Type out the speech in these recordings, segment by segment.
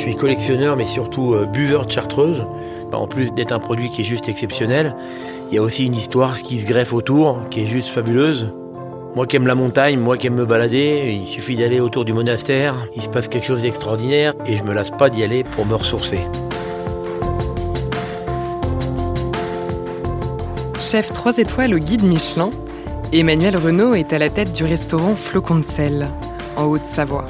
Je suis collectionneur, mais surtout euh, buveur de chartreuse. En plus d'être un produit qui est juste exceptionnel, il y a aussi une histoire qui se greffe autour, qui est juste fabuleuse. Moi qui aime la montagne, moi qui aime me balader, il suffit d'aller autour du monastère, il se passe quelque chose d'extraordinaire et je me lasse pas d'y aller pour me ressourcer. Chef 3 étoiles au guide Michelin, Emmanuel Renault est à la tête du restaurant Flocon de sel, en Haute-Savoie.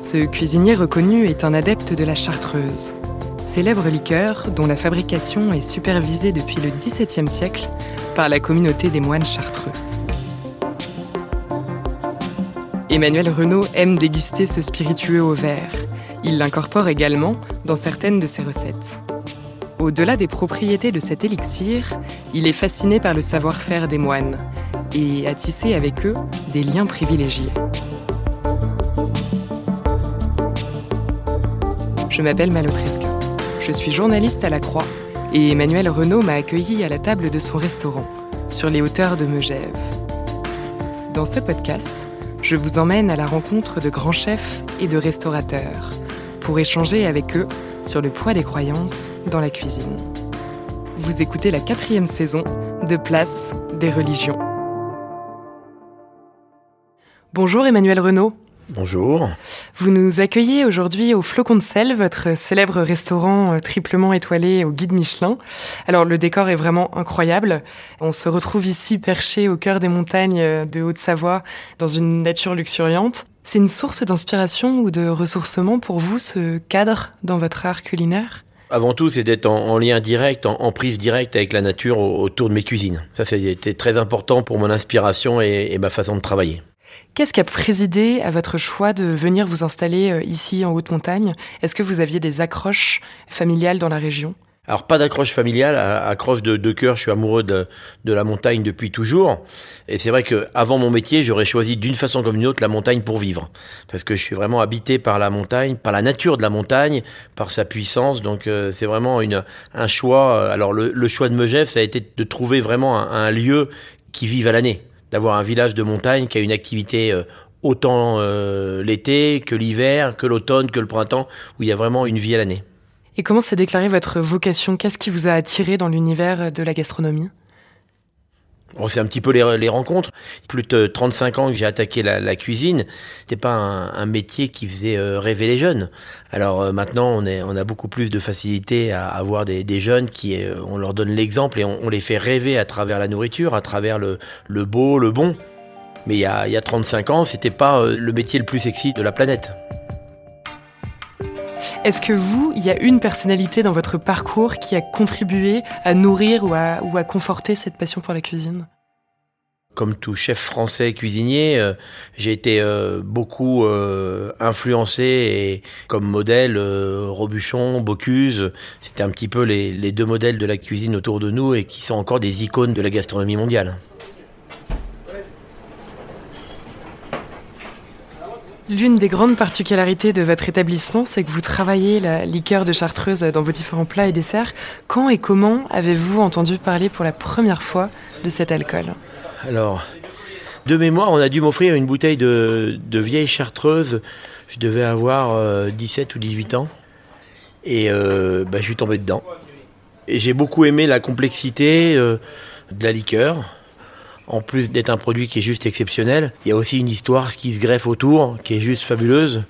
Ce cuisinier reconnu est un adepte de la chartreuse, célèbre liqueur dont la fabrication est supervisée depuis le XVIIe siècle par la communauté des moines chartreux. Emmanuel Renault aime déguster ce spiritueux au verre. Il l'incorpore également dans certaines de ses recettes. Au-delà des propriétés de cet élixir, il est fasciné par le savoir-faire des moines et a tissé avec eux des liens privilégiés. Je m'appelle Malotresca. Je suis journaliste à la Croix et Emmanuel Renault m'a accueilli à la table de son restaurant, sur les hauteurs de Megève. Dans ce podcast, je vous emmène à la rencontre de grands chefs et de restaurateurs pour échanger avec eux sur le poids des croyances dans la cuisine. Vous écoutez la quatrième saison de Place des religions. Bonjour Emmanuel Renaud. Bonjour. Vous nous accueillez aujourd'hui au Flocon de sel, votre célèbre restaurant euh, triplement étoilé au guide Michelin. Alors le décor est vraiment incroyable. On se retrouve ici perché au cœur des montagnes euh, de Haute-Savoie dans une nature luxuriante. C'est une source d'inspiration ou de ressourcement pour vous, ce cadre dans votre art culinaire? Avant tout, c'est d'être en, lien direct, en, prise directe avec la nature autour de mes cuisines. Ça, c'était très important pour mon inspiration et ma façon de travailler. Qu'est-ce qui a présidé à votre choix de venir vous installer euh, ici en haute montagne Est-ce que vous aviez des accroches familiales dans la région? Alors pas d'accroche familiale, accroche de, cœur, je suis amoureux de, la montagne depuis toujours. Et c'est vrai que avant mon métier, j'aurais choisi d'une façon comme une autre la montagne pour vivre. Parce que je suis vraiment habité par la montagne, par la nature de la montagne, par sa puissance. Donc euh, c'est vraiment une, un choix. Alors le, choix de Megève, ça a été de trouver vraiment un lieu qui vive à l'année d'avoir un village de montagne qui a une activité euh, autant euh, l'été que l'hiver, que l'automne, que le printemps, où il y a vraiment une vie à l'année. Et comment s'est déclarée votre vocation? Qu'est-ce qui vous a attiré dans l'univers de la gastronomie? Bon, c'est un petit peu les, les, rencontres. Plus de 35 ans que j'ai attaqué la, la cuisine. C'était pas un, un, métier qui faisait euh, rêver les jeunes. Alors euh, maintenant, on, est, on a beaucoup plus de facilité à avoir des, des jeunes qui, euh, on leur donne l'exemple et on, on, les fait rêver à travers la nourriture, à travers le, le beau, le bon. Mais il y a, il y a 35 ans, c'était pas le métier le plus sexy de la planète. Est-ce que vous, il y a une personnalité dans votre parcours qui a contribué à nourrir ou à, conforter cette passion pour la cuisine? Comme tout chef français cuisinier, euh, j'ai été euh, beaucoup euh, influencé et comme modèle Robuchon, Bocuse, c'était un petit peu les, deux modèles de la cuisine autour de nous et qui sont encore des icônes de la gastronomie mondiale. L'une des grandes particularités de votre établissement, c'est que vous travaillez la liqueur de chartreuse dans vos différents plats et desserts. Quand et comment avez-vous entendu parler pour la première fois de cet alcool? Alors, de mémoire, on a dû m'offrir une bouteille de, vieille chartreuse. Je devais avoir 17 euh, ou 18 ans. Et euh, bah, je suis tombé dedans. Et j'ai beaucoup aimé la complexité euh, de la liqueur en plus d'être un produit qui est juste exceptionnel, il y a aussi une histoire qui se greffe autour, qui est juste fabuleuse.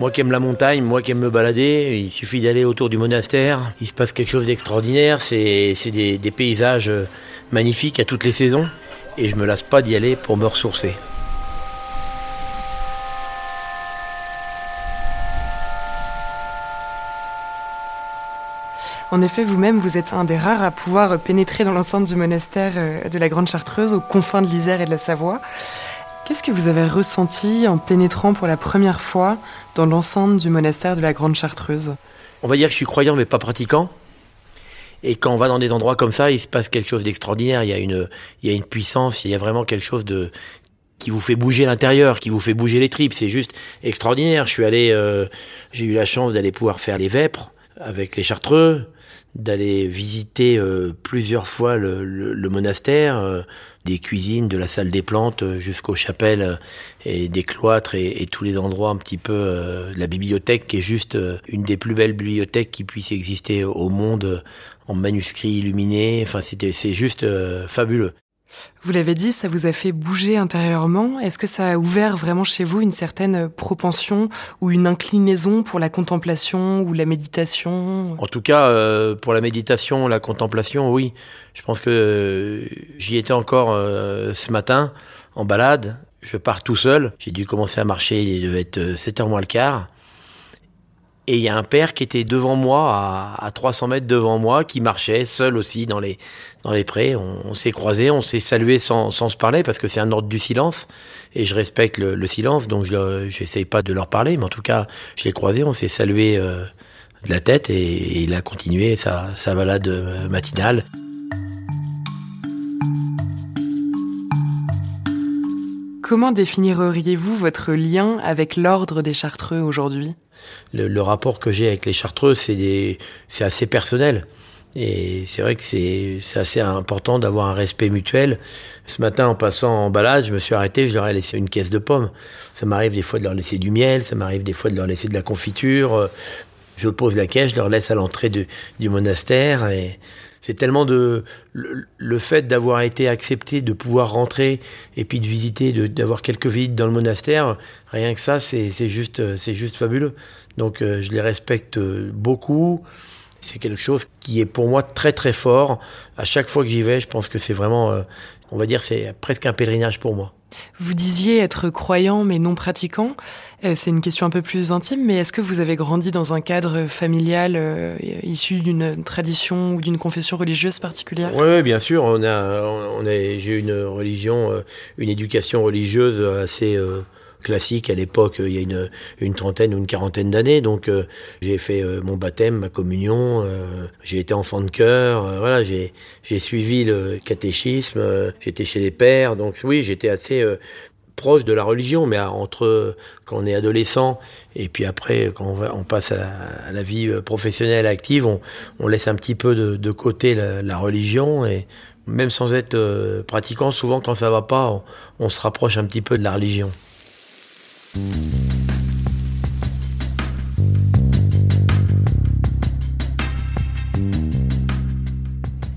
Moi qui aime la montagne, moi qui aime me balader, il suffit d'aller autour du monastère, il se passe quelque chose d'extraordinaire, c'est des, paysages magnifiques à toutes les saisons, et je me lasse pas d'y aller pour me ressourcer. En effet, vous-même, vous êtes un des rares à pouvoir pénétrer dans l'enceinte du monastère euh, de la Grande Chartreuse, aux confins de l'Isère et de la Savoie. Qu'est-ce que vous avez ressenti en pénétrant pour la première fois dans l'enceinte du monastère de la Grande Chartreuse? On va dire que je suis croyant mais pas pratiquant. Et quand on va dans des endroits comme ça, il se passe quelque chose d'extraordinaire. Il y a une, il y a une puissance, il y a vraiment quelque chose de qui vous fait bouger l'intérieur, qui vous fait bouger les tripes. C'est juste extraordinaire. Je suis allé, euh, j'ai eu la chance d'aller pouvoir faire les vêpres avec les Chartreux, d'aller visiter euh, plusieurs fois le, le, monastère, euh, des cuisines, de la salle des plantes euh, jusqu'aux chapelles et des cloîtres et, et, tous les endroits un petit peu la bibliothèque qui est juste une des plus belles bibliothèques qui puisse exister au monde en manuscrits illuminés. Enfin, c'est juste fabuleux. Vous l'avez dit, ça vous a fait bouger intérieurement. Est-ce que ça a ouvert vraiment chez vous une certaine propension ou une inclinaison pour la contemplation ou la méditation? En tout cas, euh, pour la méditation, la contemplation, oui. Je pense que euh, j'y étais encore euh, ce matin en balade. Je pars tout seul. J'ai dû commencer à marcher, il devait être 7h moins le quart. Et il y a un père qui était devant moi, à, à 300 mètres devant moi, qui marchait seul aussi dans les, dans les prés. On, s'est croisés, on s'est salués sans, sans se parler parce que c'est un ordre du silence. Et je respecte le, le silence, donc je n'essaye pas de leur parler. Mais en tout cas, je l'ai croisé, on s'est salué euh, de la tête et, et, il a continué sa, sa balade euh, matinale. Comment définiriez-vous votre lien avec l'ordre des Chartreux aujourd'hui? Le, rapport que j'ai avec les Chartreux, c'est assez personnel. Et c'est vrai que c'est assez important d'avoir un respect mutuel. Ce matin, en passant en balade, je me suis arrêté, je leur ai laissé une caisse de pommes. Ça m'arrive des fois de leur laisser du miel, ça m'arrive des fois de leur laisser de la confiture. Je pose la caisse, je leur laisse à l'entrée du monastère. Et c'est tellement de le, fait d'avoir été accepté, de pouvoir rentrer et puis de visiter, d'avoir quelques visites dans le monastère. Rien que ça, c'est juste, c'est juste fabuleux. Donc euh, je les respecte beaucoup. C'est quelque chose qui est pour moi très très fort. À chaque fois que j'y vais, je pense que c'est vraiment, euh, on va dire, c'est presque un pèlerinage pour moi. Vous disiez être croyant mais non pratiquant. Euh, c'est une question un peu plus intime, mais est-ce que vous avez grandi dans un cadre familial euh, issu d'une tradition ou d'une confession religieuse particulière? Oui, bien sûr. On a, on a, j'ai une religion, une éducation religieuse assez classique à l'époque, il y a une, trentaine ou une quarantaine d'années. Donc euh, j'ai fait euh, mon baptême, ma communion, euh, j'ai été enfant de cœur, voilà, j'ai suivi le catéchisme, j'étais chez les pères, donc oui, j'étais assez proche de la religion, mais entre quand on est adolescent et puis après quand on, passe à la, vie professionnelle active, on, laisse un petit peu de, côté la, religion et même sans être pratiquant, souvent quand ça va pas, on se rapproche un petit peu de la religion.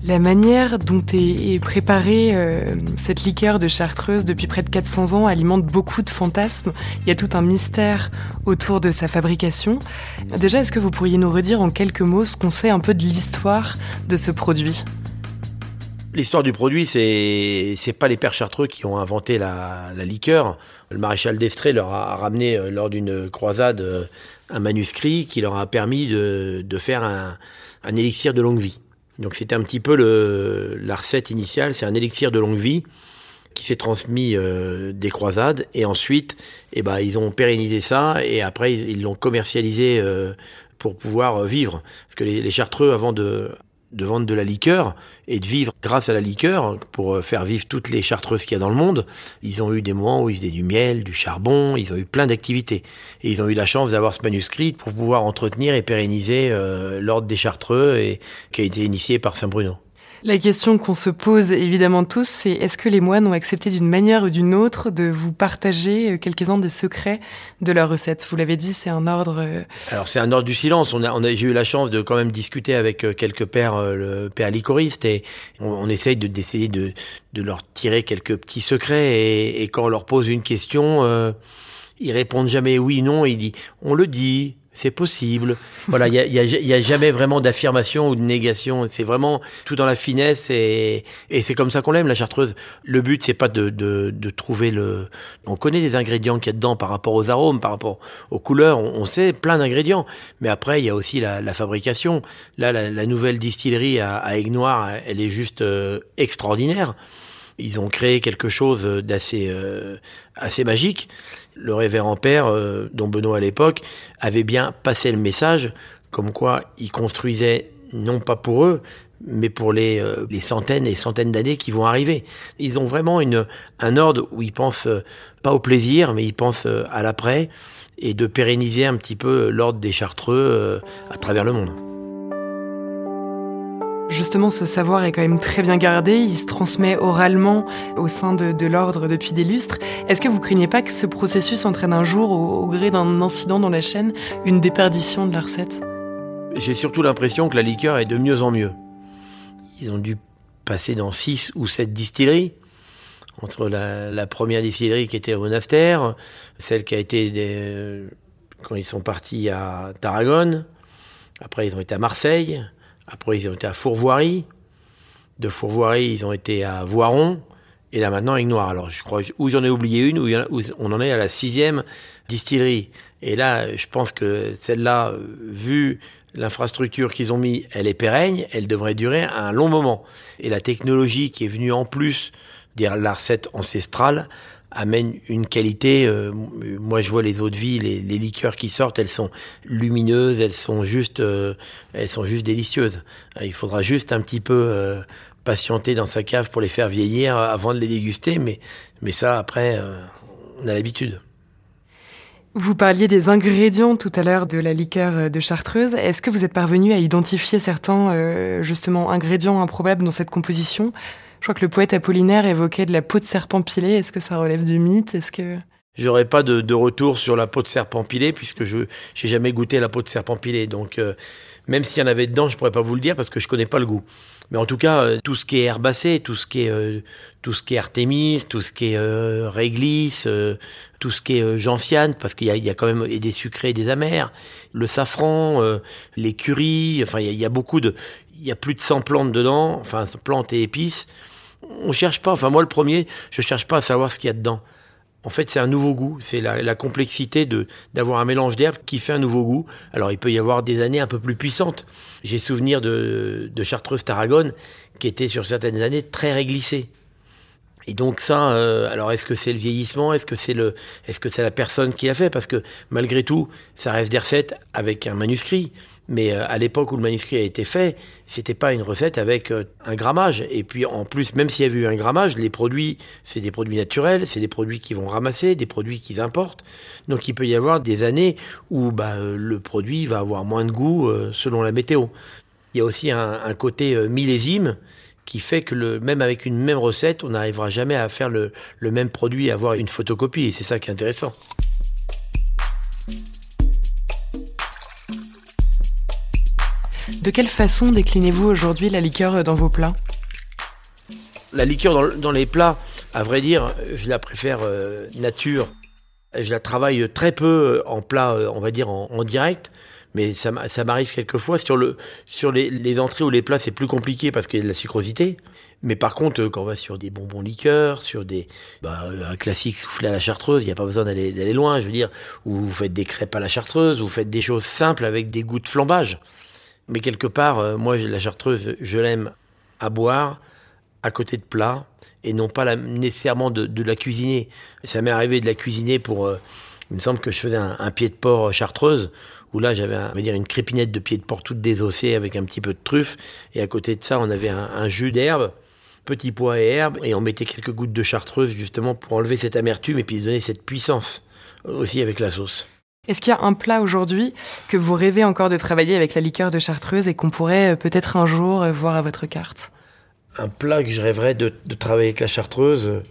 La manière dont est préparée euh, cette liqueur de chartreuse depuis près de 400 ans alimente beaucoup de fantasmes. Il y a tout un mystère autour de sa fabrication. Déjà, est-ce que vous pourriez nous redire en quelques mots ce qu'on sait un peu de l'histoire de ce produit? L'histoire du produit, c'est c'est pas les pères chartreux qui ont inventé la, la liqueur. Le maréchal d'Estrée leur a ramené euh, lors d'une croisade euh, un manuscrit qui leur a permis de, de faire un, un élixir de longue vie. Donc c'était un petit peu le, la recette initiale, c'est un élixir de longue vie qui s'est transmis euh, des croisades et ensuite, eh ben ils ont pérennisé ça et après ils l'ont commercialisé euh, pour pouvoir vivre. Parce que les, les chartreux avant de de vendre de la liqueur et de vivre grâce à la liqueur pour euh, faire vivre toutes les chartreuses qu'il y a dans le monde. Ils ont eu des moments où ils faisaient du miel, du charbon, ils ont eu plein d'activités. Et ils ont eu la chance d'avoir ce manuscrit pour pouvoir entretenir et pérenniser euh, l'ordre des chartreux et qui a été initié par Saint Bruno. La question qu'on se pose évidemment tous, c'est est-ce que les moines ont accepté d'une manière ou d'une autre de vous partager euh, quelques-uns des secrets de leur recette? Vous l'avez dit, c'est un ordre. Euh, Alors c'est un ordre du silence. On a, on a j'ai eu la chance de quand même discuter avec euh, quelques pères, le père licoriste, et on, on essaye de d'essayer de, de leur tirer quelques petits secrets. Et, et quand on leur pose une question, euh, ils répondent jamais oui, non. Il dit, on le dit, c'est possible. Voilà, il y a, y, a, a, jamais vraiment d'affirmation ou de négation. C'est vraiment tout dans la finesse et, et c'est comme ça qu'on l'aime la chartreuse. Le but c'est pas de, de, de, trouver le. On connaît des ingrédients qu'il y a dedans par rapport aux arômes, par rapport aux couleurs. On, sait plein d'ingrédients, mais après il y a aussi la, la fabrication. Là, la, la, nouvelle distillerie à, à Aigues-Noires, elle est juste euh, extraordinaire. Ils ont créé quelque chose d'assez euh, assez magique. Le révérend père, euh, dont Benoît à l'époque, avait bien passé le message comme quoi ils construisaient non pas pour eux, mais pour les, euh, les centaines et centaines d'années qui vont arriver. Ils ont vraiment une, un ordre où ils pensent pas au plaisir, mais ils pensent à l'après et de pérenniser un petit peu l'ordre des Chartreux à travers le monde. Justement, ce savoir est quand même très bien gardé, il se transmet oralement au sein de, l'ordre depuis des lustres. Est-ce que vous craignez pas que ce processus entraîne un jour, au, gré d'un incident dans la chaîne, une déperdition de la recette? J'ai surtout l'impression que la liqueur est de mieux en mieux. Ils ont dû passer dans six ou sept distilleries, entre la, première distillerie qui était au monastère, celle qui a été quand ils sont partis à Tarragone, après ils ont été à Marseille, après, ils ont été à Fourvoirie. De Fourvoirie, ils ont été à Voiron. Et là, maintenant, à Noir. Alors, je crois, où j'en ai oublié une, où, on en est à la sixième distillerie. Et là, je pense que celle-là, vu l'infrastructure qu'ils ont mis, elle est pérenne, elle devrait durer un long moment. Et la technologie qui est venue en plus de la recette ancestrale amène une qualité. Euh, moi, je vois les eaux de vie, les, liqueurs qui sortent, elles sont lumineuses, elles sont juste, euh, elles sont juste délicieuses. Euh, il faudra juste un petit peu patienter dans sa cave pour les faire vieillir avant de les déguster, mais mais ça après, on a l'habitude. Vous parliez des ingrédients tout à l'heure de la liqueur de Chartreuse. Est-ce que vous êtes parvenu à identifier certains justement ingrédients improbables dans cette composition? Je crois que le poète Apollinaire évoquait de la peau de serpent pilé. Est-ce que ça relève du mythe? Est-ce que J'aurais pas de, retour sur la peau de serpent pilé puisque je j'ai jamais goûté la peau de serpent pilé. Donc euh, même s'il y en avait dedans, je pourrais pas vous le dire parce que je connais pas le goût. Mais en tout cas, euh, tout ce qui est herbacé, tout ce qui est euh, tout ce qui est artémis, tout ce qui est réglisse, tout ce qui est gentiane, parce qu'il y a, quand même des sucrés et des amers, le safran, les curries, enfin il y a beaucoup de, il y a plus de 100 plantes dedans, enfin plantes et épices on cherche pas, enfin moi le premier, je cherche pas à savoir ce qu'il y a dedans. En fait, c'est un nouveau goût. C'est la, complexité de d'avoir un mélange d'herbes qui fait un nouveau goût. Alors, il peut y avoir des années un peu plus puissantes. J'ai souvenir de, de Chartreuse Tarragone qui était sur certaines années très réglissée. Et donc ça, euh, alors est-ce que c'est le vieillissement, est-ce que c'est le, est-ce que c'est la personne qui l'a fait? Parce que malgré tout, ça reste des recettes avec un manuscrit. Mais euh, à l'époque où le manuscrit a été fait, c'était pas une recette avec euh, un grammage. Et puis en plus, même s'il y avait eu un grammage, les produits, c'est des produits naturels, c'est des produits qui vont ramasser, des produits qu'ils importent. Donc il peut y avoir des années où bah, le produit va avoir moins de goût selon la météo. Il y a aussi un, côté millésime qui fait que même avec une même recette, on n'arrivera jamais à faire le, le même produit, à avoir une photocopie. Et c'est ça qui est intéressant. De quelle façon déclinez-vous aujourd'hui la liqueur dans vos plats? La liqueur dans, les plats, à vrai dire, je la préfère euh, nature. Je la travaille très peu en plat, euh, on va dire en, direct mais ça, m'arrive quelquefois. Sur sur les, entrées ou les plats c'est plus compliqué parce qu'il y a de la sucrosité. Mais par contre quand on va sur des bonbons liqueurs sur des bah, un classique soufflé à la chartreuse il n'y a pas besoin d'aller loin je veux dire. Ou vous faites des crêpes à la chartreuse vous faites des choses simples avec des goûts de flambage mais quelque part euh, moi la chartreuse je l'aime à boire à côté de plats et non pas nécessairement de, la cuisiner ça m'est arrivé de la cuisiner pour euh, il me semble que je faisais un, un pied de porc chartreuse où là j'avais dire une crépinette de pied de porc toute désossée avec un petit peu de truffe et à côté de ça on avait un, jus d'herbe petits pois et herbes et on mettait quelques gouttes de chartreuse justement pour enlever cette amertume et puis donner cette puissance aussi avec la sauce. Est-ce qu'il y a un plat aujourd'hui que vous rêvez encore de travailler avec la liqueur de chartreuse et qu'on pourrait euh, peut-être un jour euh, voir à votre carte? Un plat que je rêverais de, travailler avec la chartreuse,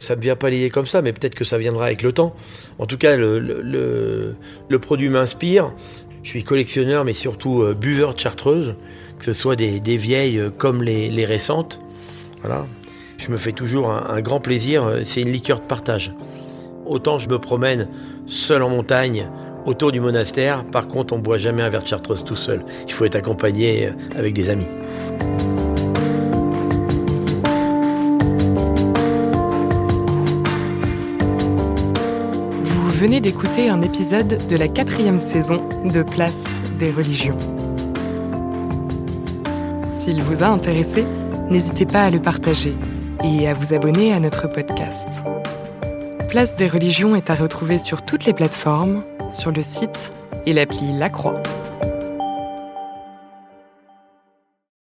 ça ne vient pas l'idée comme ça, mais peut-être que ça viendra avec le temps. En tout cas, le, produit m'inspire. Je suis collectionneur, mais surtout euh, buveur de chartreuse, que ce soit des, vieilles euh, comme les, récentes. Voilà. Je me fais toujours un, grand plaisir. Euh, c'est une liqueur de partage. Autant je me promène seul en montagne autour du monastère. Par contre, on boit jamais un verre de chartreuse tout seul. Il faut être accompagné avec des amis. Vous venez d'écouter un épisode de la quatrième saison de Place des religions. S'il vous a intéressé, n'hésitez pas à le partager et à vous abonner à notre podcast. Place des religions est à retrouver sur toutes les plateformes, sur le site et l'appli La Croix